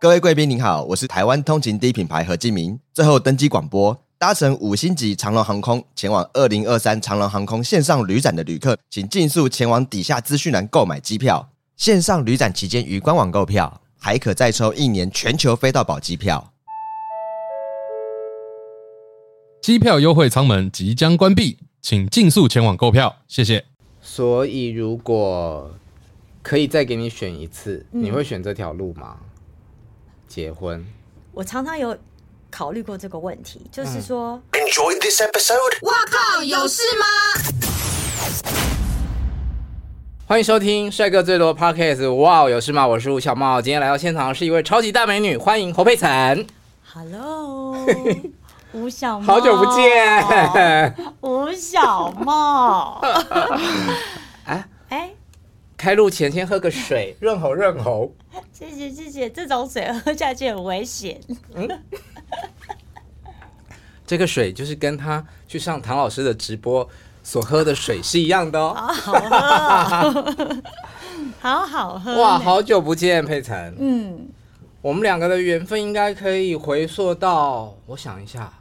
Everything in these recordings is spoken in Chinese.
各位贵宾您好，我是台湾通勤第一品牌何敬明。最后登机广播，搭乘五星级长龙航空前往二零二三长龙航空线上旅展的旅客，请尽速前往底下资讯栏购买机票。线上旅展期间于官网购票，还可再抽一年全球飞到宝机票。机票优惠舱门即将关闭，请尽速前往购票，谢谢。所以，如果可以再给你选一次，嗯、你会选这条路吗？结婚？我常常有考虑过这个问题，就是说、嗯、，Enjoy this episode。我靠，有事吗？欢迎收听帅哥最多 Podcast。哇，有事吗？我是吴小茂，今天来到现场的是一位超级大美女，欢迎侯佩岑。Hello，吴小茂，好久不见，吴小茂。哎 哎。开路前先喝个水，润喉润喉。谢谢谢谢，这种水喝下去很危险。嗯，这个水就是跟他去上唐老师的直播所喝的水是一样的哦。好好喝，好好喝。哇，好久不见，佩岑。嗯，我们两个的缘分应该可以回溯到，我想一下，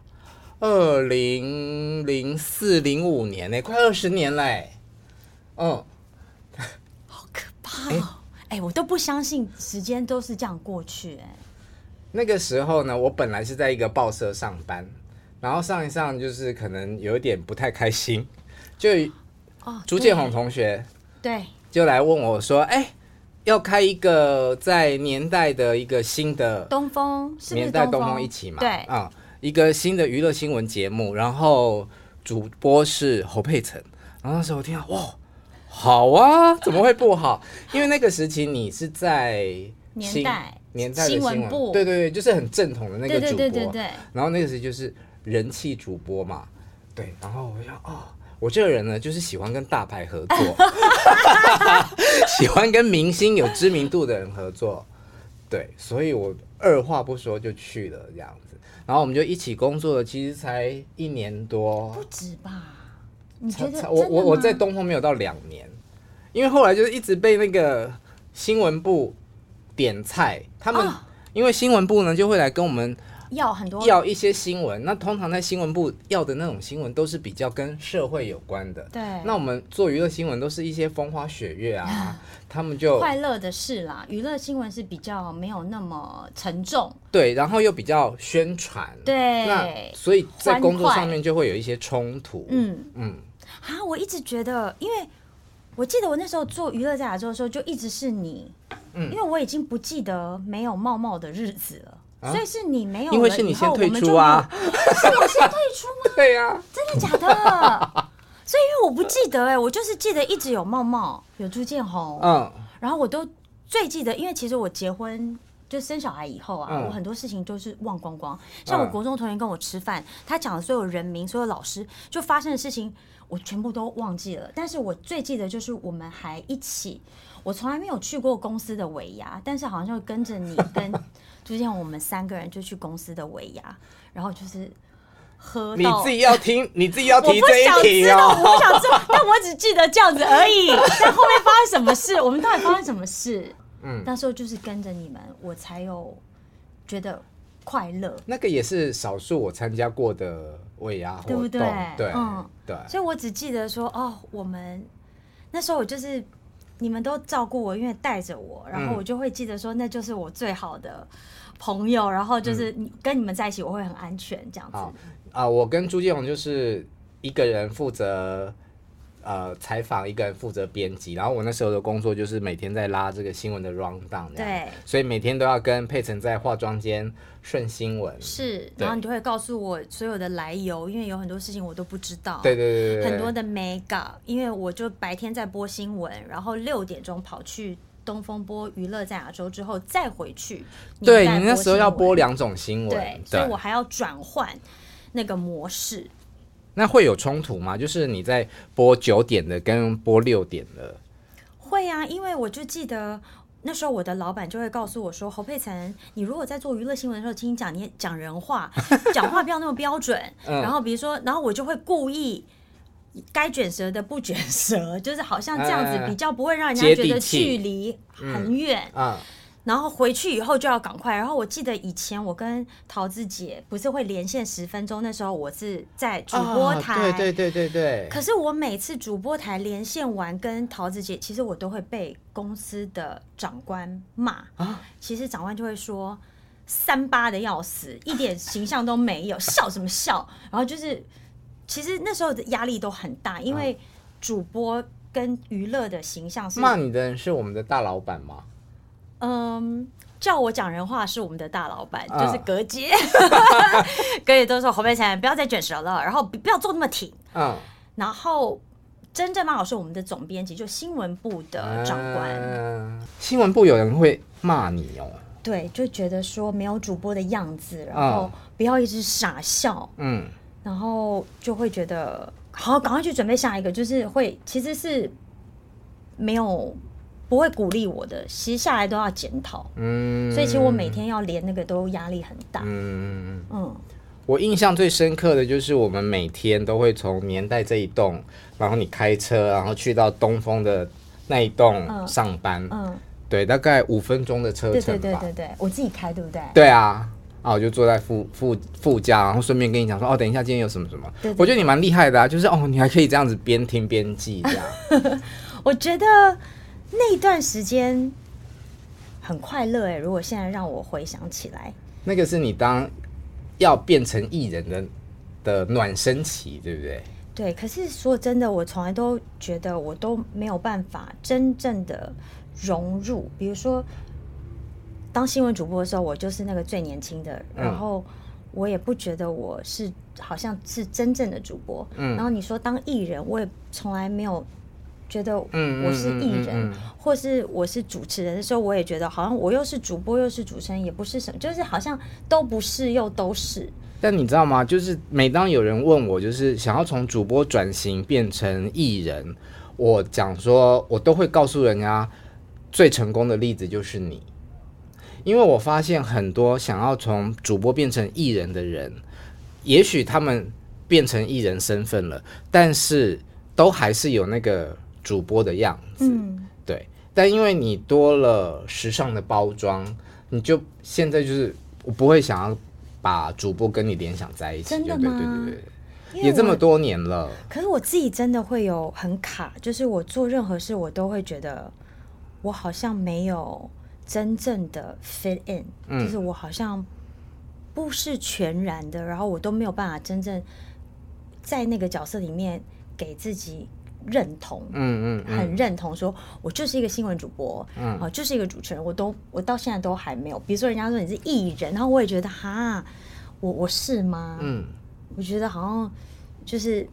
二零零四零五年呢，快二十年嘞。嗯。哎、哦欸，我都不相信时间都是这样过去哎。那个时候呢，我本来是在一个报社上班，然后上一上就是可能有一点不太开心，就哦，朱建宏同学对，就来问我说：“哎、欸，要开一个在年代的一个新的东风，年代东风一起嘛？对啊、嗯，一个新的娱乐新闻节目，然后主播是侯佩岑，然后那时候我听到哇。”好啊，怎么会不好？因为那个时期你是在年代年代的新闻部，对对对，就是很正统的那个主播。对对对对对。然后那个时期就是人气主播嘛，对。然后我想，哦，我这个人呢，就是喜欢跟大牌合作，喜欢跟明星有知名度的人合作，对。所以我二话不说就去了这样子。然后我们就一起工作了，其实才一年多，不止吧。你觉得我我我在东风没有到两年，因为后来就是一直被那个新闻部点菜，他们因为新闻部呢就会来跟我们要很多要一些新闻，那通常在新闻部要的那种新闻都是比较跟社会有关的，对。那我们做娱乐新闻都是一些风花雪月啊，他们就快乐的事啦。娱乐新闻是比较没有那么沉重，对，然后又比较宣传，对。那所以在工作上面就会有一些冲突，嗯嗯。啊，我一直觉得，因为我记得我那时候做娱乐在亚洲的时候，就一直是你，嗯，因为我已经不记得没有茂茂的日子了，啊、所以是你没有了，因为是你先退出啊，是我先退出吗？对呀、啊，真的假的？所以因为我不记得哎、欸，我就是记得一直有茂茂，有朱建宏，嗯，然后我都最记得，因为其实我结婚就生小孩以后啊，嗯、我很多事情都是忘光光，像我国中同学跟我吃饭，他讲的所有人名、所有老师就发生的事情。我全部都忘记了，但是我最记得就是我们还一起，我从来没有去过公司的尾牙，但是好像就跟着你跟朱 建，我们三个人就去公司的尾牙，然后就是喝到你自己要听，你自己要提这一题哦，我不想知道，但我只记得这样子而已。但后面发生什么事，我们到底发生什么事？嗯，那时候就是跟着你们，我才有觉得。快乐，那个也是少数我参加过的尾牙活动，对不对？对，嗯，对。所以我只记得说，哦，我们那时候我就是你们都照顾我，因为带着我，然后我就会记得说，那就是我最好的朋友，嗯、然后就是你跟你们在一起，我会很安全这样子。啊、呃，我跟朱建宏就是一个人负责。呃，采访一个人负责编辑，然后我那时候的工作就是每天在拉这个新闻的 rundown，对，所以每天都要跟佩岑在化妆间顺新闻，是，然后你就会告诉我所有的来由，因为有很多事情我都不知道，对对对对，很多的 mega，因为我就白天在播新闻，然后六点钟跑去东风播娱乐在亚洲之后再回去，对你那时候要播两种新闻，对，所以我还要转换那个模式。那会有冲突吗？就是你在播九点的跟播六点的，会啊，因为我就记得那时候我的老板就会告诉我说：“侯佩岑，你如果在做娱乐新闻的时候，请你讲你讲人话，讲话不要那么标准。嗯”然后比如说，然后我就会故意该卷舌的不卷舌，就是好像这样子比较不会让人家觉得距离很远。然后回去以后就要赶快。然后我记得以前我跟桃子姐不是会连线十分钟，那时候我是在主播台，哦、对对对对对。可是我每次主播台连线完跟桃子姐，其实我都会被公司的长官骂啊。其实长官就会说三八的要死，一点形象都没有，笑什么笑？然后就是其实那时候的压力都很大，因为主播跟娱乐的形象是。骂你的人是我们的大老板吗？嗯，叫我讲人话是我们的大老板，嗯、就是葛姐，葛姐都说侯佩岑不要再卷舌了，然后不要做那么挺。嗯，然后真正骂我是我们的总编辑，就新闻部的长官。嗯、新闻部有人会骂你哦？对，就觉得说没有主播的样子，然后不要一直傻笑。嗯，然后就会觉得好，赶快去准备下一个，就是会其实是没有。不会鼓励我的，其实下来都要检讨，嗯，所以其实我每天要连那个都压力很大，嗯嗯嗯。我印象最深刻的就是我们每天都会从年代这一栋，然后你开车，然后去到东风的那一栋上班，嗯，嗯对，大概五分钟的车程吧。对对对对对，我自己开对不对？对啊，啊，我就坐在副副副驾，然后顺便跟你讲说，哦，等一下今天有什么什么。对对对，我觉得你蛮厉害的啊，就是哦，你还可以这样子边听边记这样。我觉得。那段时间很快乐哎，如果现在让我回想起来，那个是你当要变成艺人的的暖身期，对不对？对。可是说真的，我从来都觉得我都没有办法真正的融入。比如说，当新闻主播的时候，我就是那个最年轻的，然后我也不觉得我是好像是真正的主播。嗯。然后你说当艺人，我也从来没有。觉得我是艺人，或是我是主持人的时候，我也觉得好像我又是主播又是主持人，也不是什么，就是好像都不是又都是。但你知道吗？就是每当有人问我，就是想要从主播转型变成艺人，我讲说，我都会告诉人家，最成功的例子就是你，因为我发现很多想要从主播变成艺人的人，也许他们变成艺人身份了，但是都还是有那个。主播的样子，嗯，对，但因为你多了时尚的包装，你就现在就是我不会想要把主播跟你联想在一起，真的吗？对对对对，也这么多年了。可是我自己真的会有很卡，就是我做任何事，我都会觉得我好像没有真正的 fit in，嗯，就是我好像不是全然的，然后我都没有办法真正在那个角色里面给自己。认同，嗯嗯，嗯很认同说，我就是一个新闻主播，嗯，啊，就是一个主持人，我都我到现在都还没有。比如说，人家说你是艺人，然后我也觉得哈，我我是吗？嗯，我觉得好像就是，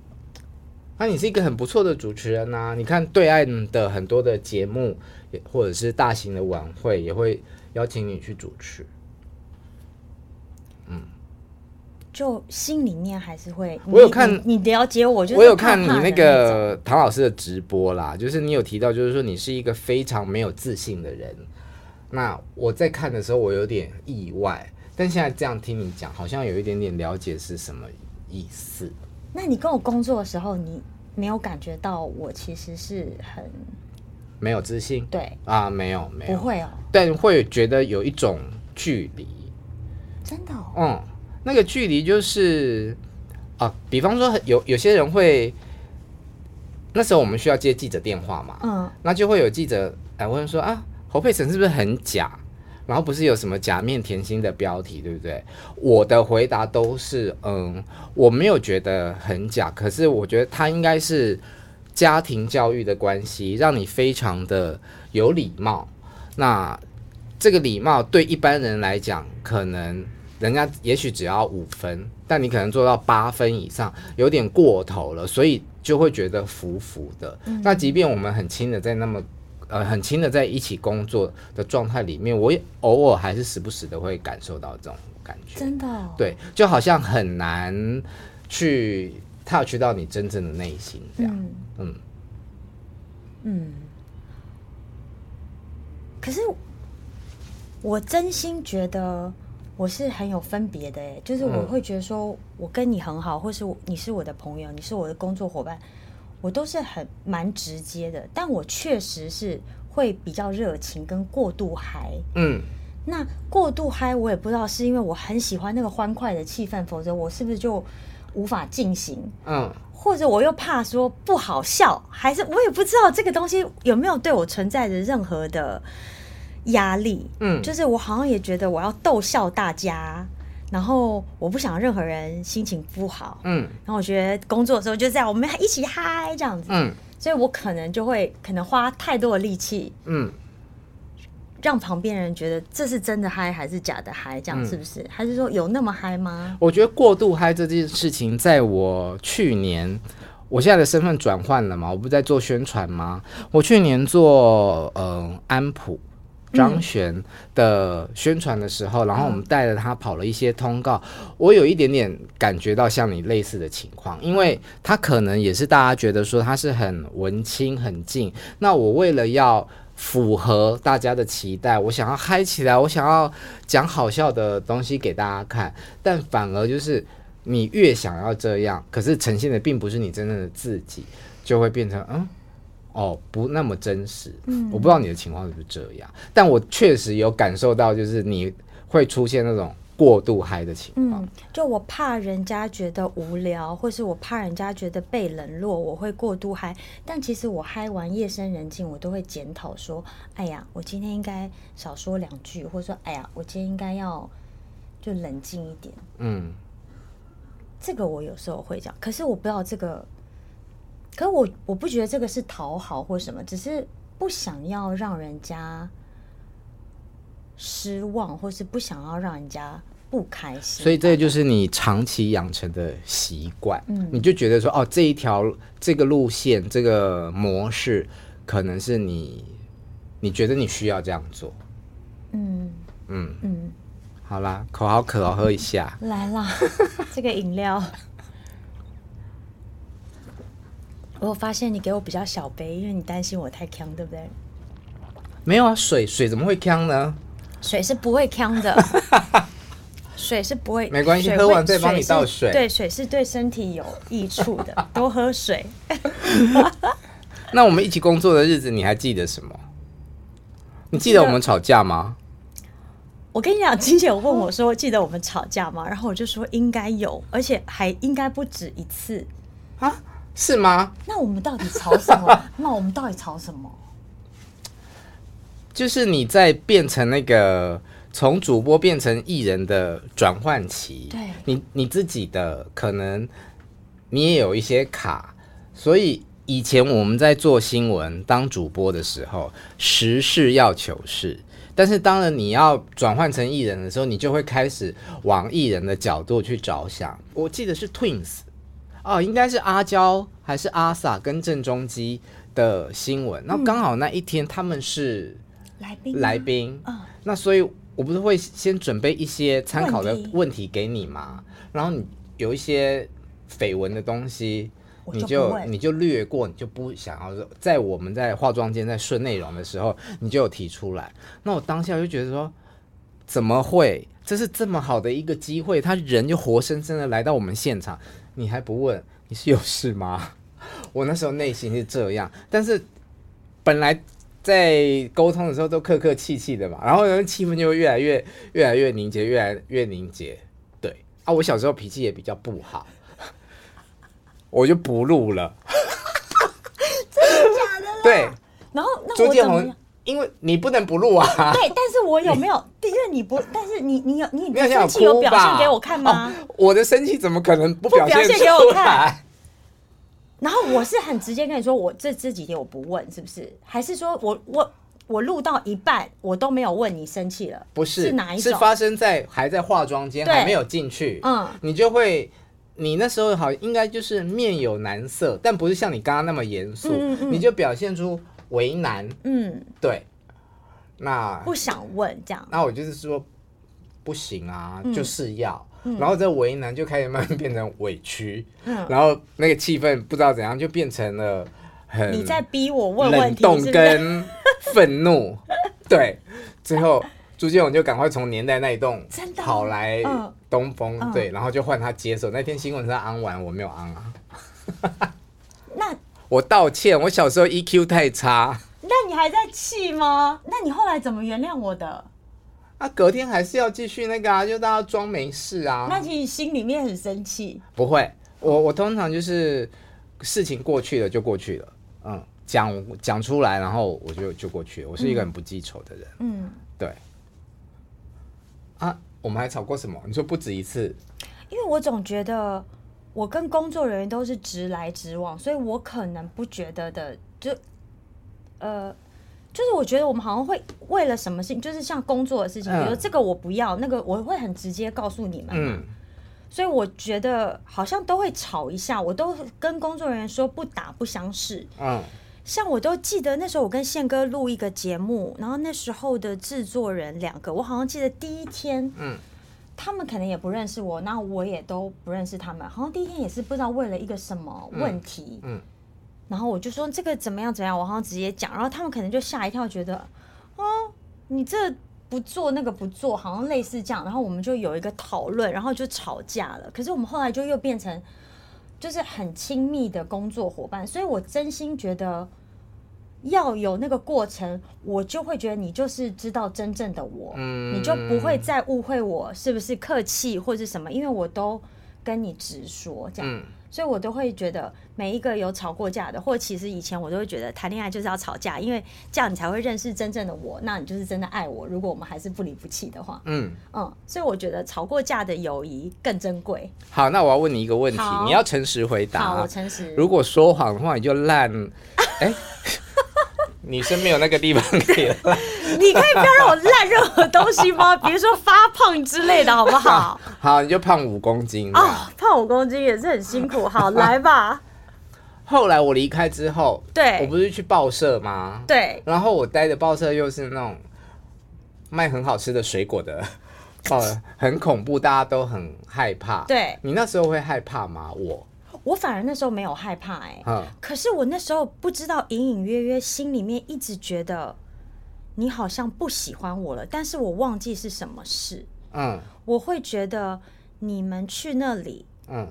那、啊、你是一个很不错的主持人呐、啊。你看对岸的很多的节目，或者是大型的晚会，也会邀请你去主持。就心里面还是会，我有看你，你了解我，就是我有看你那个唐老师的直播啦，就是你有提到，就是说你是一个非常没有自信的人。那我在看的时候，我有点意外，但现在这样听你讲，好像有一点点了解是什么意思。那你跟我工作的时候，你没有感觉到我其实是很没有自信？对啊，没有没有，不会哦，但会觉得有一种距离，真的哦，嗯。那个距离就是啊，比方说有有些人会，那时候我们需要接记者电话嘛，嗯，那就会有记者来问说啊，侯佩岑是不是很假？然后不是有什么假面甜心的标题，对不对？我的回答都是嗯，我没有觉得很假，可是我觉得他应该是家庭教育的关系，让你非常的有礼貌。那这个礼貌对一般人来讲，可能。人家也许只要五分，但你可能做到八分以上，有点过头了，所以就会觉得浮浮的。嗯、那即便我们很亲的在那么呃很亲的在一起工作的状态里面，我也偶尔还是时不时的会感受到这种感觉。真的、哦？对，就好像很难去 touch 到你真正的内心这样。嗯嗯，嗯。可是我真心觉得。我是很有分别的诶，就是我会觉得说，我跟你很好，或是你是我的朋友，你是我的工作伙伴，我都是很蛮直接的。但我确实是会比较热情跟过度嗨。嗯，那过度嗨，我也不知道是因为我很喜欢那个欢快的气氛，否则我是不是就无法进行？嗯，或者我又怕说不好笑，还是我也不知道这个东西有没有对我存在着任何的压力？嗯，就是我好像也觉得我要逗笑大家。然后我不想任何人心情不好，嗯，然后我觉得工作的时候就这样，我们一起嗨这样子，嗯，所以我可能就会可能花太多的力气，嗯，让旁边人觉得这是真的嗨还是假的嗨，这样是不是？嗯，还是说有那么嗨吗？我觉得过度嗨这件事情，在我去年，我现在的身份转换了嘛，我不是在做宣传吗？我去年做呃安普。张悬的宣传的时候，然后我们带着他跑了一些通告，我有一点点感觉到像你类似的情况，因为他可能也是大家觉得说他是很文青很静，那我为了要符合大家的期待，我想要嗨起来，我想要讲好笑的东西给大家看，但反而就是你越想要这样，可是呈现的并不是你真正的自己，就会变成嗯。哦，不那么真实。嗯，我不知道你的情况是不是这样，但我确实有感受到，就是你会出现那种过度嗨的情况。嗯，就我怕人家觉得无聊，或是我怕人家觉得被冷落，我会过度嗨。但其实我嗨完夜深人静，我都会检讨说：“哎呀，我今天应该少说两句，或者说，哎呀，我今天应该要就冷静一点。”嗯，这个我有时候会讲，可是我不知道这个。可是我我不觉得这个是讨好或什么，只是不想要让人家失望，或是不想要让人家不开心。所以这就是你长期养成的习惯，嗯，你就觉得说，哦，这一条这个路线这个模式，可能是你你觉得你需要这样做，嗯。嗯。嗯，好啦，口好渴哦，喝一下，来啦，这个饮料。我发现你给我比较小杯，因为你担心我太呛，对不对？没有啊，水水怎么会呛呢？水是不会呛的，水是不会。没关系，喝完再帮你倒水。对，水是对身体有益处的，多喝水。那我们一起工作的日子，你还记得什么？你记得我们吵架吗？我跟你讲，金姐有问我说：“记得我们吵架吗？”然后我就说：“应该有，而且还应该不止一次。”啊？是吗？那我们到底吵什么？那我们到底吵什么？就是你在变成那个从主播变成艺人的转换期，对，你你自己的可能你也有一些卡，所以以前我们在做新闻当主播的时候，实事要求是，但是当然你要转换成艺人的时候，你就会开始往艺人的角度去着想。我记得是 Twins。哦，应该是阿娇还是阿 sa 跟郑中基的新闻，那、嗯、刚好那一天他们是来宾来宾，嗯、那所以我不是会先准备一些参考的问题给你吗，然后你有一些绯闻的东西，你就你就略过，你就不想要在我们在化妆间在顺内容的时候，你就有提出来，那我当下就觉得说，怎么会？这是这么好的一个机会，他人就活生生的来到我们现场。你还不问，你是有事吗？我那时候内心是这样，但是本来在沟通的时候都客客气气的嘛，然后呢气氛就会越来越越来越凝结，越来越凝结。对啊，我小时候脾气也比较不好，我就不录了。真的假的？对。然后那我怎么？因为你不能不录啊！对，但是我有没有？因为你不，但是你你有你 你生气有表现给我看吗？哦、我的生气怎么可能不表现，给我看？然后我是很直接跟你说，我这这几天我不问，是不是？还是说我我我录到一半我都没有问你生气了？不是，是哪一种？是发生在还在化妆间还没有进去，嗯，你就会你那时候好应该就是面有难色，但不是像你刚刚那么严肃，嗯嗯，你就表现出。为难，嗯，对，那不想问这样，那我就是说不行啊，嗯、就是要，嗯、然后这为难就开始慢慢变成委屈，嗯，然后那个气氛不知道怎样就变成了很你在逼我问问题，跟愤怒，对，最后朱建勇就赶快从年代那一栋跑来东风，嗯、对，然后就换他接手。那天新闻是他安完，我没有安啊，那。我道歉，我小时候 EQ 太差。那你还在气吗？那你后来怎么原谅我的？那、啊、隔天还是要继续那个啊，就大家装没事啊。那你心里面很生气？不会，我我通常就是事情过去了就过去了，嗯，讲讲出来，然后我就就过去了。我是一个很不记仇的人，嗯，对。啊，我们还吵过什么？你说不止一次？因为我总觉得我跟工作人员都是直来直往，所以我可能不觉得的，就呃。就是我觉得我们好像会为了什么事情，就是像工作的事情，比如说这个我不要，那个我会很直接告诉你们嘛。所以我觉得好像都会吵一下，我都跟工作人员说不打不相识。嗯，像我都记得那时候我跟宪哥录一个节目，然后那时候的制作人两个，我好像记得第一天，嗯，他们可能也不认识我，那我也都不认识他们，好像第一天也是不知道为了一个什么问题，嗯。然后我就说这个怎么样怎么样，我好像直接讲，然后他们可能就吓一跳，觉得哦，你这不做那个不做，好像类似这样。然后我们就有一个讨论，然后就吵架了。可是我们后来就又变成就是很亲密的工作伙伴，所以我真心觉得要有那个过程，我就会觉得你就是知道真正的我，嗯，你就不会再误会我是不是客气或者什么，因为我都跟你直说这样。嗯所以我都会觉得每一个有吵过架的，或其实以前我都会觉得谈恋爱就是要吵架，因为这样你才会认识真正的我，那你就是真的爱我。如果我们还是不离不弃的话，嗯嗯，所以我觉得吵过架的友谊更珍贵。好，那我要问你一个问题，你要诚实回答。好，我诚实。如果说谎的话，你就烂。哎。你身边有那个地方可以烂，你可以不要让我烂任何东西吗？比如说发胖之类的，好不好？好，你就胖五公斤哦，胖五公斤也是很辛苦。好，来吧。后来我离开之后，对，我不是去报社吗？对。然后我待的报社又是那种卖很好吃的水果的，哦，很恐怖，大家都很害怕。对。你那时候会害怕吗？我。我反而那时候没有害怕哎、欸，可是我那时候不知道，隐隐约约心里面一直觉得你好像不喜欢我了，但是我忘记是什么事。嗯，我会觉得你们去那里，嗯，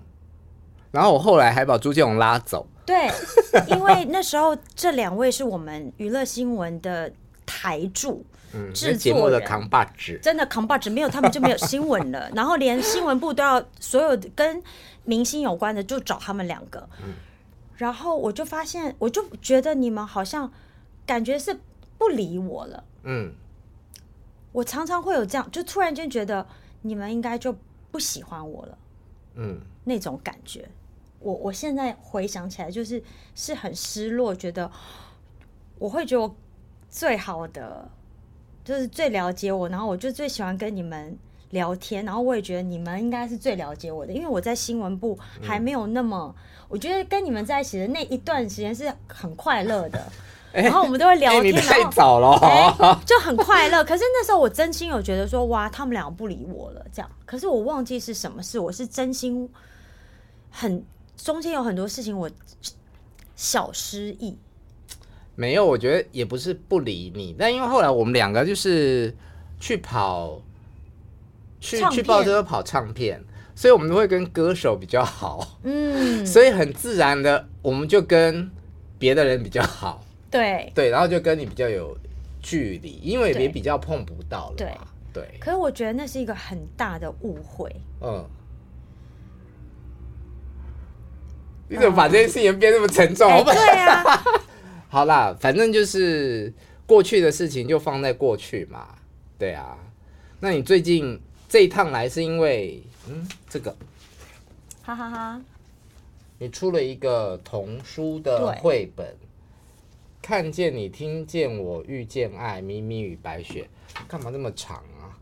然后我后来还把朱建荣拉走。对，因为那时候这两位是我们娱乐新闻的台柱。嗯，制作节目的扛把子，真的扛把子，没有他们就没有新闻了。然后连新闻部都要所有跟明星有关的就找他们两个。嗯，然后我就发现，我就觉得你们好像感觉是不理我了。嗯，我常常会有这样，就突然间觉得你们应该就不喜欢我了。嗯，那种感觉，我我现在回想起来，就是是很失落，觉得我会觉得我最好的。就是最了解我，然后我就最喜欢跟你们聊天，然后我也觉得你们应该是最了解我的，因为我在新闻部还没有那么，嗯、我觉得跟你们在一起的那一段时间是很快乐的，欸、然后我们都会聊天，欸、你太早了，欸、就很快乐。可是那时候我真心有觉得说，哇，他们两个不理我了，这样。可是我忘记是什么事，我是真心很中间有很多事情我小失忆。没有，我觉得也不是不理你，但因为后来我们两个就是去跑，去去报社跑唱片，所以我们都会跟歌手比较好，嗯，所以很自然的我们就跟别的人比较好，对。对，然后就跟你比较有距离，因为也比较碰不到了，对。对。可是我觉得那是一个很大的误会，嗯。你怎么把这件事情变那么沉重？欸、对啊。好啦，反正就是过去的事情就放在过去嘛。对啊，那你最近这一趟来是因为嗯这个，哈哈哈，你出了一个童书的绘本，看见你，听见我，遇见爱，咪咪与白雪，干嘛那么长啊？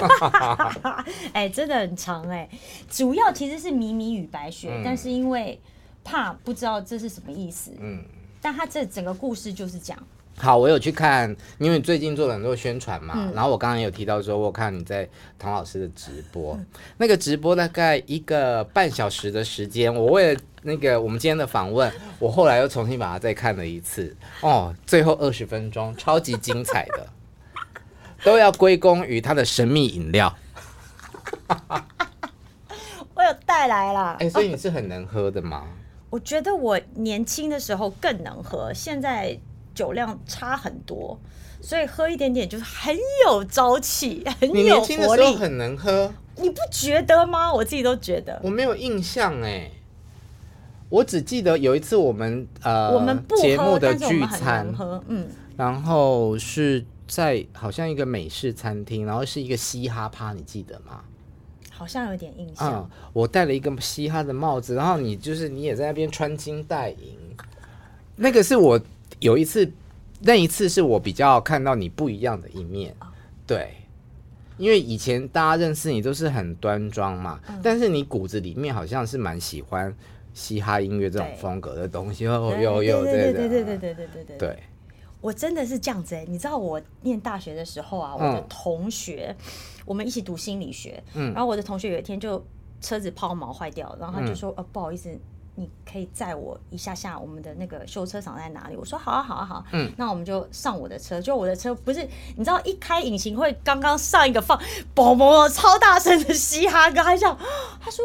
哎、欸，真的很长哎、欸，主要其实是咪咪与白雪，嗯、但是因为怕不知道这是什么意思，嗯。但他这整个故事就是讲，好，我有去看，因为最近做了很多宣传嘛，嗯、然后我刚刚有提到说，我看你在唐老师的直播，嗯、那个直播大概一个半小时的时间，我为了那个我们今天的访问，我后来又重新把它再看了一次，哦，最后二十分钟超级精彩的，都要归功于他的神秘饮料，我有带来了，哎、欸，所以你是很能喝的吗？我觉得我年轻的时候更能喝，现在酒量差很多，所以喝一点点就是很有朝气，很有活力。年轻的时候很能喝，你不觉得吗？我自己都觉得。我没有印象哎，我只记得有一次我们呃，我们不，节目的聚餐，嗯，然后是在好像一个美式餐厅，然后是一个嘻哈趴，你记得吗？好像有点印象。嗯，我戴了一个嘻哈的帽子，然后你就是你也在那边穿金戴银。那个是我有一次，那一次是我比较看到你不一样的一面。对，因为以前大家认识你都是很端庄嘛，嗯、但是你骨子里面好像是蛮喜欢嘻哈音乐这种风格的东西。哦，有有对对对对对对对对对对。我真的是这样子哎、欸，你知道我念大学的时候啊，我的同学。嗯我们一起读心理学，嗯，然后我的同学有一天就车子抛锚坏掉，然后他就说：“呃、不好意思，你可以载我一下下，我们的那个修车厂在哪里？”我说：“好啊，好啊，好。”嗯，那我们就上我的车，就我的车不是你知道一开引擎会刚刚上一个放嘣嘣超大声的嘻哈歌，还讲他说：“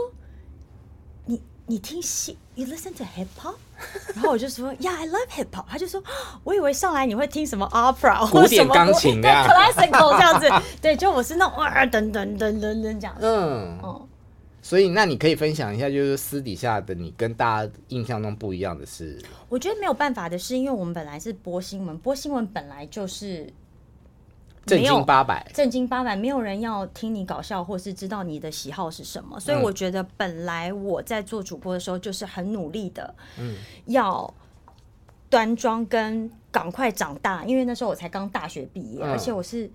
你你听嘻，You listen to hip hop？” 然后我就说，Yeah, I love hip hop。他就说，我以为上来你会听什么 opera 或古典钢琴 对 classical 这样子。对，就我是那种啊，等等等等等这样子。嗯，嗯，所以那你可以分享一下，就是私底下的你跟大家印象中不一样的是？我觉得没有办法的是，因为我们本来是播新闻，播新闻本来就是。正经八百，正经八百，没有人要听你搞笑，或是知道你的喜好是什么。所以我觉得，本来我在做主播的时候，就是很努力的，嗯，要端庄跟赶快长大，因为那时候我才刚大学毕业，而且我是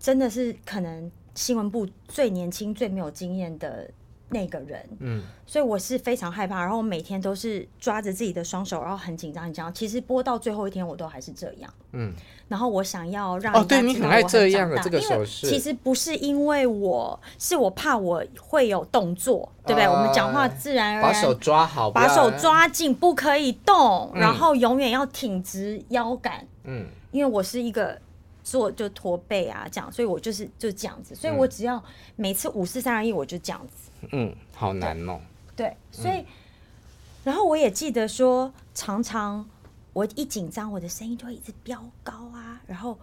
真的是可能新闻部最年轻、最没有经验的那个人，嗯，所以我是非常害怕，然后我每天都是抓着自己的双手，然后很紧张、很紧张。其实播到最后一天，我都还是这样，嗯。然后我想要让哦，对，你很爱这样的这个手势。其实不是因为我是我怕我会有动作，对不对？我们讲话自然而然，把手抓好，把手抓紧，不可以动，然后永远要挺直腰杆。嗯，因为我是一个坐就驼背啊，这样，所以我就是就这样子。所以我只要每次五四三二一，我就这样子。嗯，好难哦。对，所以然后我也记得说，常常。我一紧张，我的声音就会一直飙高啊。然后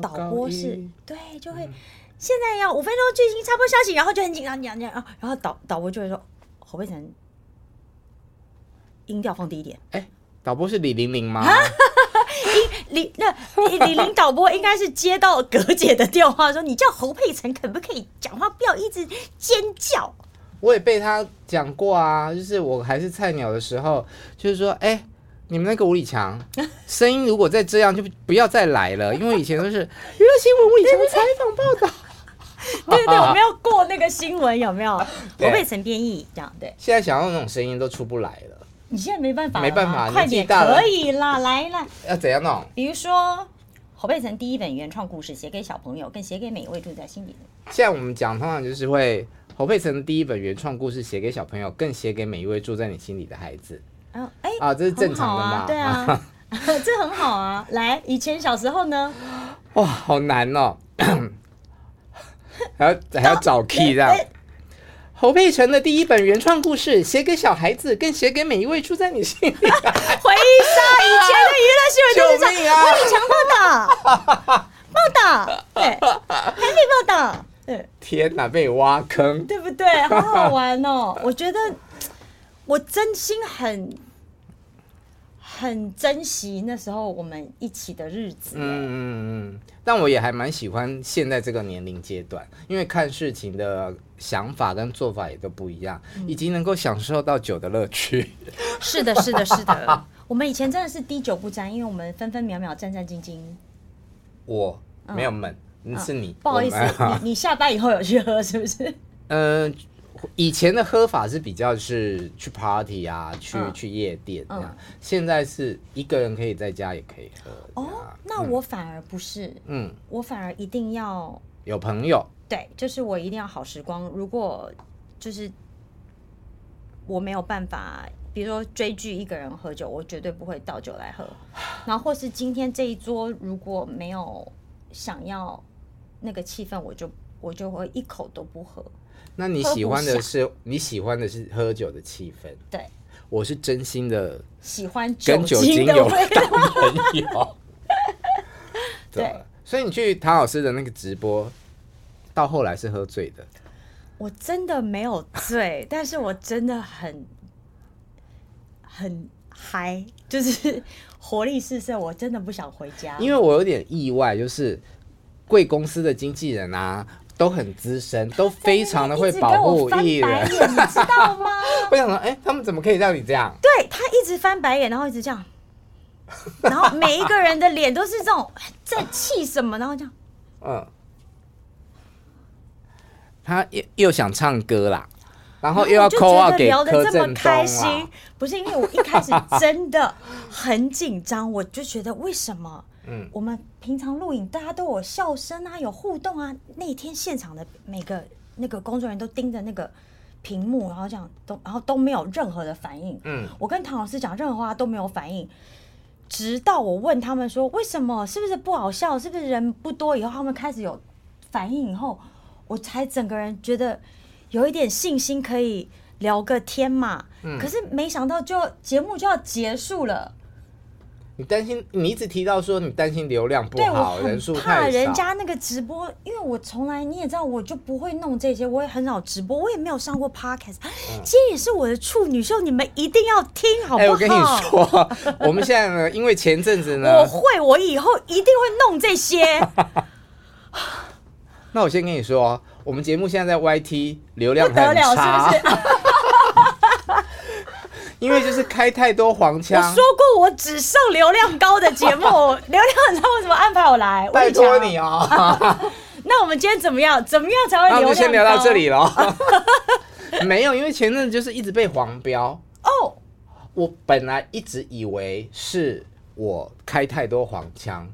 导播是对，就会、嗯、现在要五分钟剧情插播消息，然后就很紧张，讲讲啊。然后导导播就会说：“侯佩岑，音调放低一点。”哎，导播是李玲玲吗？音李那李玲导播应该是接到葛姐的电话，说：“你叫侯佩岑，可不可以讲话不要一直尖叫？”我也被他讲过啊，就是我还是菜鸟的时候，就是说，哎。你们那个吴理强 声音如果再这样，就不要再来了，因为以前都是 娱乐新闻吴理强采访报道。对对对，我们要过那个新闻有没有？侯佩岑编译这样对。现在想要那种声音都出不来了。你现在没办法，没办法，快点可以啦，来了。要怎样弄？比如说侯佩岑第一本原创故事写给小朋友，更写给每一位住在心里的。现在我们讲通常就是会侯佩岑第一本原创故事写给小朋友，更写给每一位住在你心里的孩子。嗯，哎、欸，啊，这是正常的嘛？啊对啊，这很好啊。来，以前小时候呢，哇，好难哦，还要还要找 key 这样。欸、侯佩岑的第一本原创故事，写给小孩子，更写给每一位住在你心里。回忆杀以前的娱乐新闻就是这样，吴理强报道，报道，对，还没报道，对。天哪，被挖坑，对不对？好好玩哦，我觉得。我真心很很珍惜那时候我们一起的日子。嗯嗯嗯，但我也还蛮喜欢现在这个年龄阶段，因为看事情的想法跟做法也都不一样，嗯、以及能够享受到酒的乐趣。是的，是的，是的。我们以前真的是滴酒不沾，因为我们分分秒秒战战兢兢。我没有闷，嗯、是你。不好意思，你 你下班以后有去喝是不是？嗯。以前的喝法是比较是去 party 啊，去、嗯、去夜店这样。嗯、现在是一个人可以在家也可以喝。哦，那我反而不是，嗯，我反而一定要有朋友。对，就是我一定要好时光。如果就是我没有办法，比如说追剧一个人喝酒，我绝对不会倒酒来喝。然后或是今天这一桌如果没有想要那个气氛，我就我就会一口都不喝。那你喜欢的是你喜欢的是喝酒的气氛？对，我是真心的喜欢跟酒精有当朋友。对，所以你去唐老师的那个直播，到后来是喝醉的。我真的没有醉，但是我真的很很嗨，就是活力四射。我真的不想回家，因为我有点意外，就是贵公司的经纪人啊，都很资深，都非常的会保护艺人，你知道吗？我想说，哎、欸，他们怎么可以让你这样？对，他一直翻白眼，然后一直这样，然后每一个人的脸都是这种在气什么，然后这样，嗯。他又又想唱歌啦，然后又要 call 给柯震东，不是因为我一开始真的很紧张，我就觉得为什么？嗯，我们平常录影大家都有笑声啊，有互动啊，那天现场的每个那个工作人员都盯着那个屏幕，然后这样都然后都没有任何的反应。嗯，我跟唐老师讲任何话都没有反应，直到我问他们说为什么？是不是不好笑？是不是人不多？以后他们开始有反应以后。我才整个人觉得有一点信心，可以聊个天嘛。嗯。可是没想到，就节目就要结束了。你担心？你一直提到说你担心流量不好，人数太少。怕人家那个直播，因为我从来你也知道，我就不会弄这些，我也很少直播，我也没有上过 podcast。嗯。今天也是我的处女秀，你们一定要听，好不好？欸，我跟你说，我们现在呢，因为前阵子呢，我会，我以后一定会弄这些。那我先跟你说，我们节目现在在 YT 流量很差，是不是？因为就是开太多黄腔。我说过，我只上流量高的节目，流量很差，为什么安排我来？拜托你哦。那我们今天怎么样？怎么样才会流量高？那我们先聊到这里了。没有，因为前阵子就是一直被黄标哦。Oh. 我本来一直以为是我开太多黄腔。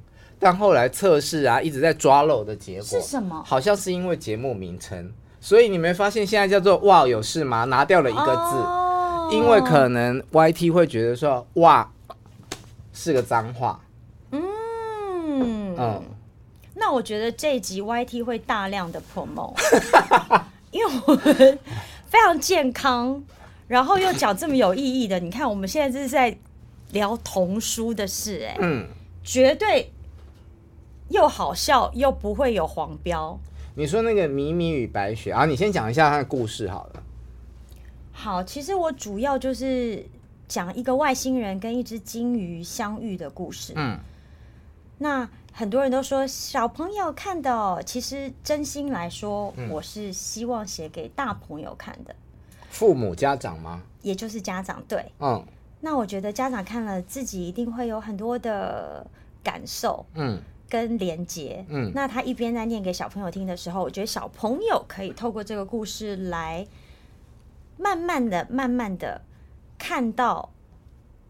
但后来测试啊，一直在抓漏的结果是什么？好像是因为节目名称，所以你没发现现在叫做“哇有事吗”？拿掉了一个字，哦、因为可能 YT 会觉得说“哇”是个脏话。嗯嗯，那我觉得这一集 YT 会大量的 promote，因为我们非常健康，然后又讲这么有意义的。你看，我们现在这是在聊童书的事，欸，哎，嗯，绝对。又好笑又不会有黄标。你说那个米米与白雪啊，你先讲一下它的故事好了。好，其实我主要就是讲一个外星人跟一只金鱼相遇的故事。嗯，那很多人都说小朋友看的哦，其实真心来说，我是希望写给大朋友看的。父母家长吗？也就是家长，对。嗯，那我觉得家长看了自己一定会有很多的感受。嗯。跟连接，嗯，那他一边在念给小朋友听的时候，我觉得小朋友可以透过这个故事来慢慢的、慢慢的看到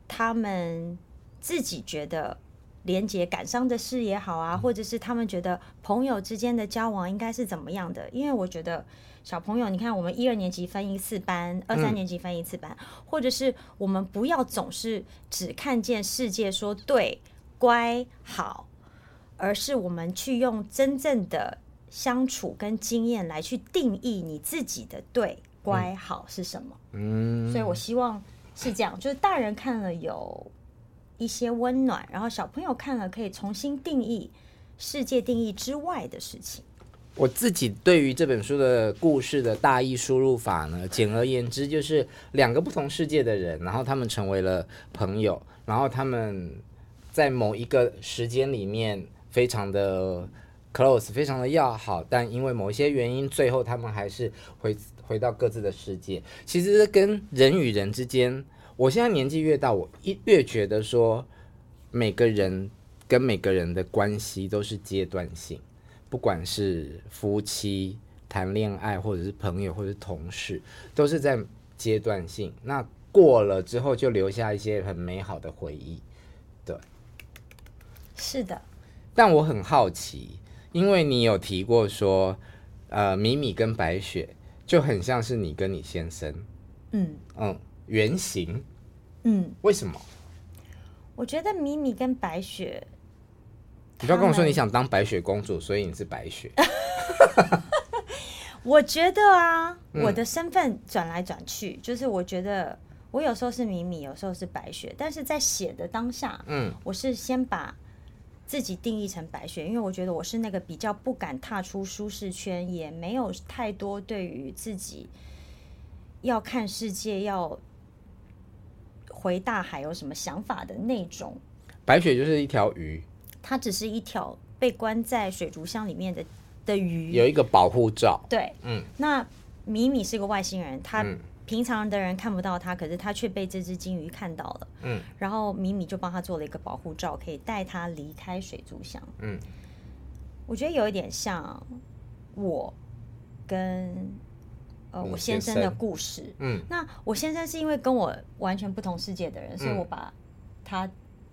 他们自己觉得连接感伤的事也好啊，或者是他们觉得朋友之间的交往应该是怎么样的。因为我觉得小朋友，你看我们一二年级分一次班，二三年级分一次班，或者是我们不要总是只看见世界说对、乖、好。而是我们去用真正的相处跟经验来去定义你自己的对、乖、好是什么。嗯，所以我希望是这样，就是大人看了有一些温暖，然后小朋友看了可以重新定义世界定义之外的事情。我自己对于这本书的故事的大意输入法呢，简而言之就是两个不同世界的人，然后他们成为了朋友，然后他们在某一个时间里面。非常的 close，非常的要好，但因为某一些原因，最后他们还是回回到各自的世界。其实跟人与人之间，我现在年纪越大，我一越觉得说，每个人跟每个人的关系都是阶段性，不管是夫妻谈恋爱，或者是朋友，或者是同事，都是在阶段性。那过了之后，就留下一些很美好的回忆。对，是的。但我很好奇，因为你有提过说，呃，米米跟白雪就很像是你跟你先生，嗯。嗯，原型，嗯，为什么？我觉得米米跟白雪，你不要跟我说你想当白雪公主，所以你是白雪。我觉得啊，嗯、我的身份转来转去，就是我觉得我有时候是米米，有时候是白雪，但是在写的当下，嗯，我是先把自己定义成白雪，因为我觉得我是那个比较不敢踏出舒适圈，也没有太多对于自己要看世界、要回大海有什么想法的那种。白雪就是一条鱼，它只是一条被关在水族箱里面的的鱼，有一个保护罩。对，嗯，那米米是个外星人，他。嗯平常的人看不到他，可是他却被这只金鱼看到了。嗯，然后米米就帮他做了一个保护罩，可以带他离开水族箱。嗯，我觉得有一点像我跟呃我先生的故事。嗯，那我先生是因为跟我完全不同世界的人，所以我把他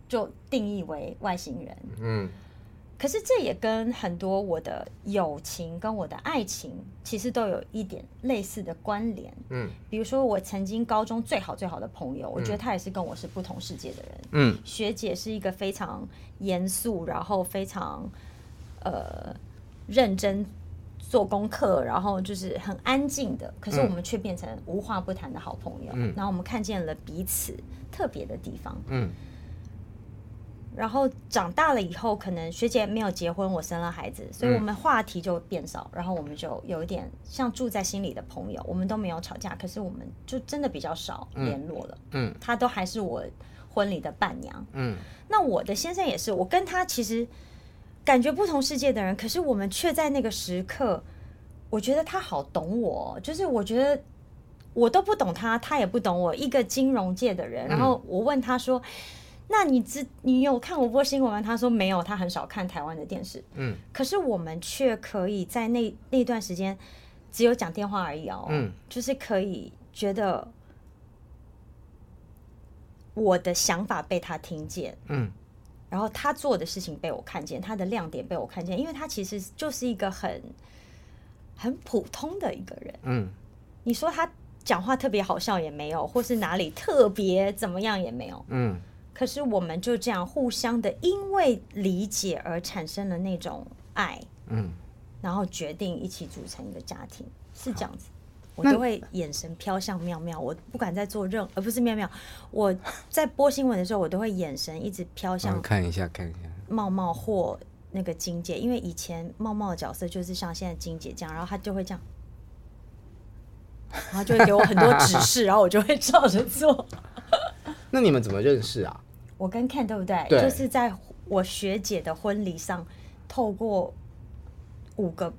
就定义为外星人。嗯。可是这也跟很多我的友情跟我的爱情其实都有一点类似的关联。嗯，比如说我曾经高中最好最好的朋友，我觉得他也是跟我是不同世界的人。嗯，学姐是一个非常严肃，然后非常呃认真做功课，然后就是很安静的。可是我们却变成无话不谈的好朋友。嗯，然后我们看见了彼此特别的地方。嗯。然后长大了以后，可能学姐没有结婚，我生了孩子，所以我们话题就变少。嗯、然后我们就有一点像住在心里的朋友，我们都没有吵架，可是我们就真的比较少联络了。嗯，他都还是我婚礼的伴娘。嗯，那我的先生也是，我跟他其实感觉不同世界的人，可是我们却在那个时刻，我觉得他好懂我，就是我觉得我都不懂他，他也不懂我。一个金融界的人，然后我问他说。那你知你有看我播新闻吗？他说没有，他很少看台湾的电视。嗯，可是我们却可以在那那段时间只有讲电话而已哦。嗯，就是可以觉得我的想法被他听见。嗯，然后他做的事情被我看见，他的亮点被我看见，因为他其实就是一个很很普通的一个人。嗯，你说他讲话特别好笑也没有，或是哪里特别怎么样也没有。嗯。可是我们就这样互相的，因为理解而产生了那种爱，嗯，然后决定一起组成一个家庭，是这样子。我都会眼神飘向妙妙，我不管在做任，而不是妙妙，我在播新闻的时候，我都会眼神一直飘向看一下看一下茂茂或那个金姐，因为以前茂茂的角色就是像现在金姐这样，然后他就会这样，然后就会给我很多指示，然后我就会照着做。那你们怎么认识啊？我跟 Ken 对不对？对，就是在我学姐的婚礼上，透过五个、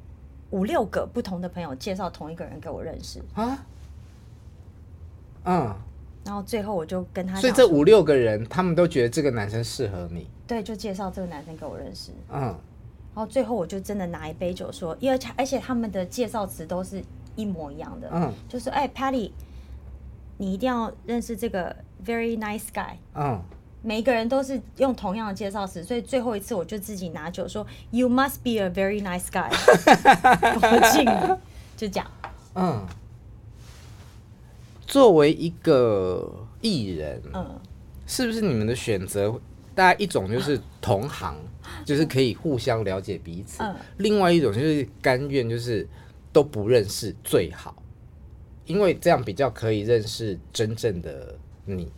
五六个不同的朋友介绍同一个人给我认识啊。嗯，然后最后我就跟他，所以这五六个人他们都觉得这个男生适合你，对，就介绍这个男生给我认识。嗯，然后最后我就真的拿一杯酒说，因为而且他们的介绍词都是一模一样的，嗯，就是哎，Patty，你一定要认识这个。Very nice guy。嗯，每一个人都是用同样的介绍词，所以最后一次我就自己拿酒说：“You must be a very nice guy。”我敬你，就讲。嗯，作为一个艺人，嗯，是不是你们的选择？大家一种就是同行，就是可以互相了解彼此；嗯，另外一种就是甘愿就是都不认识最好，因为这样比较可以认识真正的。你，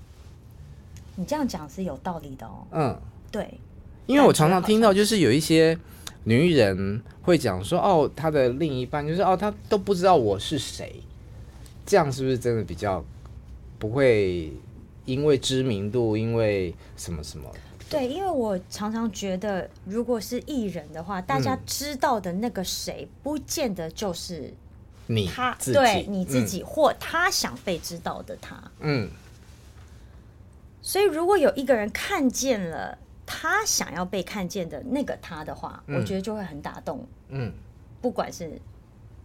你这样讲是有道理的哦。嗯，对，因为我常常听到，就是有一些女人会讲说，哦，她的另一半就是哦，她都不知道我是谁，这样是不是真的比较不会因为知名度，因为什么什么？对，因为我常常觉得，如果是艺人的话，大家知道的那个谁，不见得就是你他，对你自己，或他想被知道的他，嗯。所以，如果有一个人看见了他想要被看见的那个他的话，嗯、我觉得就会很打动。嗯，不管是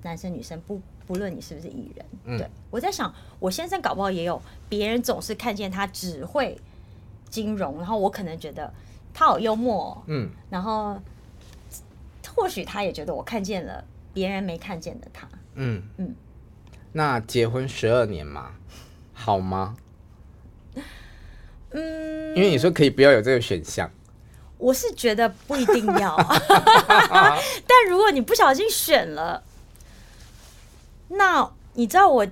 男生女生，不不论你是不是艺人，嗯、对，我在想，我先生搞不好也有别人总是看见他只会金融，然后我可能觉得他好幽默，嗯，然后或许他也觉得我看见了别人没看见的他，嗯嗯。那结婚十二年嘛，好吗？嗯，因为你说可以不要有这个选项，我是觉得不一定要，但如果你不小心选了，那你知道我